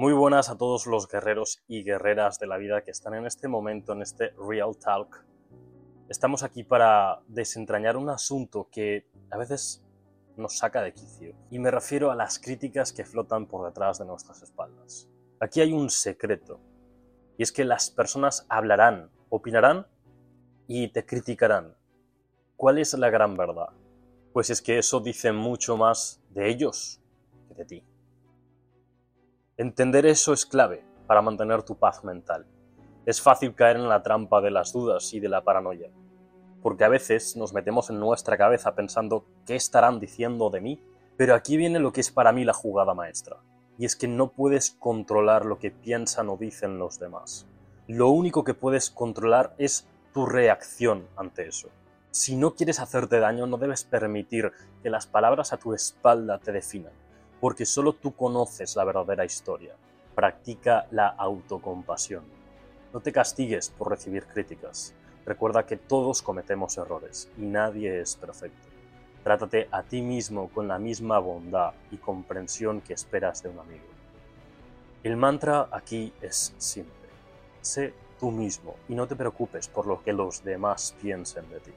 Muy buenas a todos los guerreros y guerreras de la vida que están en este momento, en este Real Talk. Estamos aquí para desentrañar un asunto que a veces nos saca de quicio. Y me refiero a las críticas que flotan por detrás de nuestras espaldas. Aquí hay un secreto. Y es que las personas hablarán, opinarán y te criticarán. ¿Cuál es la gran verdad? Pues es que eso dice mucho más de ellos que de ti. Entender eso es clave para mantener tu paz mental. Es fácil caer en la trampa de las dudas y de la paranoia, porque a veces nos metemos en nuestra cabeza pensando qué estarán diciendo de mí, pero aquí viene lo que es para mí la jugada maestra, y es que no puedes controlar lo que piensan o dicen los demás. Lo único que puedes controlar es tu reacción ante eso. Si no quieres hacerte daño, no debes permitir que las palabras a tu espalda te definan porque solo tú conoces la verdadera historia. Practica la autocompasión. No te castigues por recibir críticas. Recuerda que todos cometemos errores y nadie es perfecto. Trátate a ti mismo con la misma bondad y comprensión que esperas de un amigo. El mantra aquí es simple. Sé tú mismo y no te preocupes por lo que los demás piensen de ti.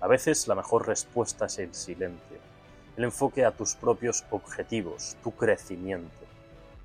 A veces la mejor respuesta es el silencio el enfoque a tus propios objetivos, tu crecimiento.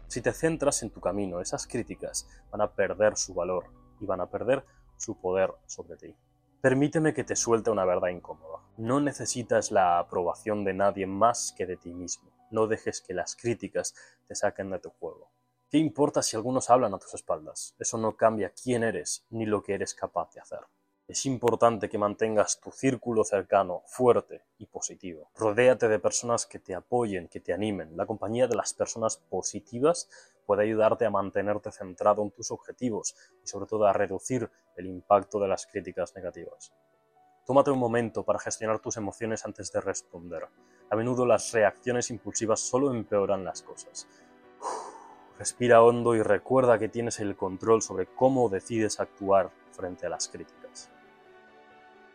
Si te centras en tu camino, esas críticas van a perder su valor y van a perder su poder sobre ti. Permíteme que te suelte una verdad incómoda. No necesitas la aprobación de nadie más que de ti mismo. No dejes que las críticas te saquen de tu juego. ¿Qué importa si algunos hablan a tus espaldas? Eso no cambia quién eres ni lo que eres capaz de hacer. Es importante que mantengas tu círculo cercano fuerte y positivo. Rodéate de personas que te apoyen, que te animen. La compañía de las personas positivas puede ayudarte a mantenerte centrado en tus objetivos y sobre todo a reducir el impacto de las críticas negativas. Tómate un momento para gestionar tus emociones antes de responder. A menudo las reacciones impulsivas solo empeoran las cosas. Respira hondo y recuerda que tienes el control sobre cómo decides actuar frente a las críticas.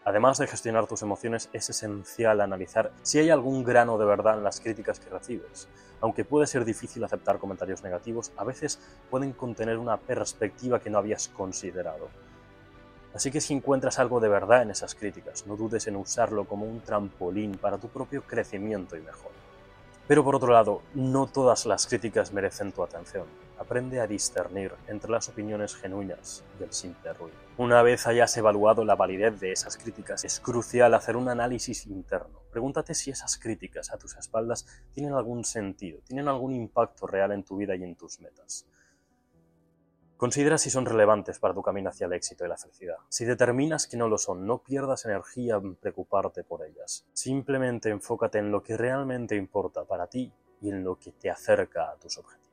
Además de gestionar tus emociones, es esencial analizar si hay algún grano de verdad en las críticas que recibes. Aunque puede ser difícil aceptar comentarios negativos, a veces pueden contener una perspectiva que no habías considerado. Así que si encuentras algo de verdad en esas críticas, no dudes en usarlo como un trampolín para tu propio crecimiento y mejora. Pero por otro lado, no todas las críticas merecen tu atención. Aprende a discernir entre las opiniones genuinas y el simple ruido. Una vez hayas evaluado la validez de esas críticas, es crucial hacer un análisis interno. Pregúntate si esas críticas a tus espaldas tienen algún sentido, tienen algún impacto real en tu vida y en tus metas. Considera si son relevantes para tu camino hacia el éxito y la felicidad. Si determinas que no lo son, no pierdas energía en preocuparte por ellas. Simplemente enfócate en lo que realmente importa para ti y en lo que te acerca a tus objetivos.